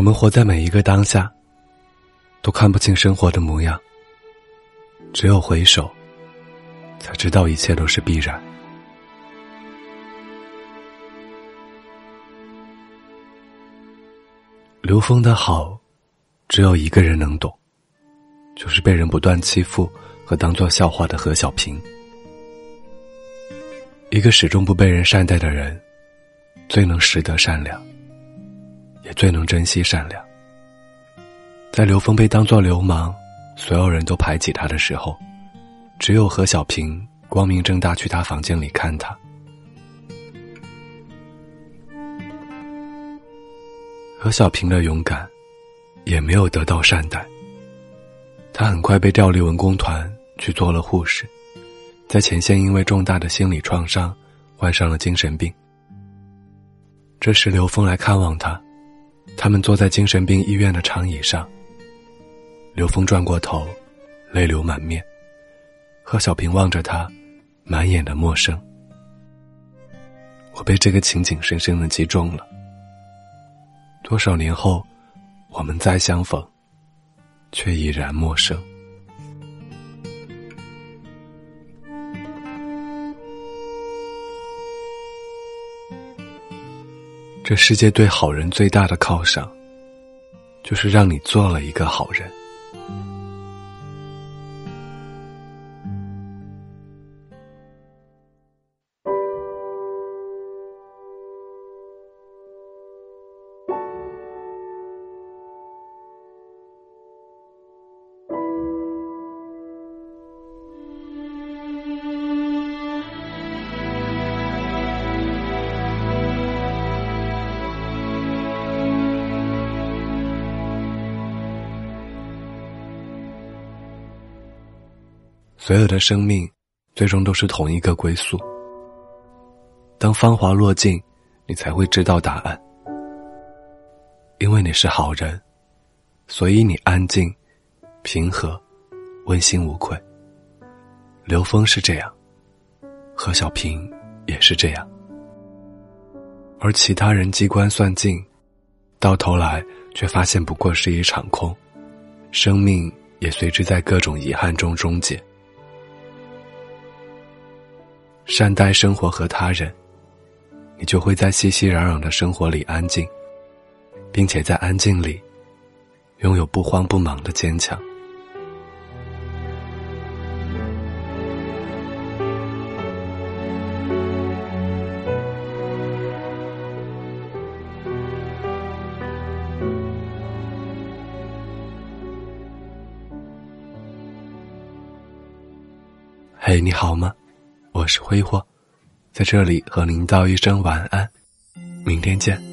我们活在每一个当下，都看不清生活的模样。只有回首，才知道一切都是必然。刘峰的好，只有一个人能懂，就是被人不断欺负和当做笑话的何小平。一个始终不被人善待的人，最能识得善良，也最能珍惜善良。在刘峰被当作流氓，所有人都排挤他的时候，只有何小平光明正大去他房间里看他。何小平的勇敢，也没有得到善待。他很快被调离文工团，去做了护士。在前线，因为重大的心理创伤，患上了精神病。这时，刘峰来看望他，他们坐在精神病医院的长椅上。刘峰转过头，泪流满面。贺小平望着他，满眼的陌生。我被这个情景深深的击中了。多少年后，我们再相逢，却已然陌生。这世界对好人最大的犒赏，就是让你做了一个好人。所有的生命，最终都是同一个归宿。当芳华落尽，你才会知道答案。因为你是好人，所以你安静、平和、问心无愧。刘峰是这样，何小平也是这样，而其他人机关算尽，到头来却发现不过是一场空，生命也随之在各种遗憾中终结。善待生活和他人，你就会在熙熙攘攘的生活里安静，并且在安静里拥有不慌不忙的坚强。嘿，你好吗？我是挥霍，在这里和您道一声晚安，明天见。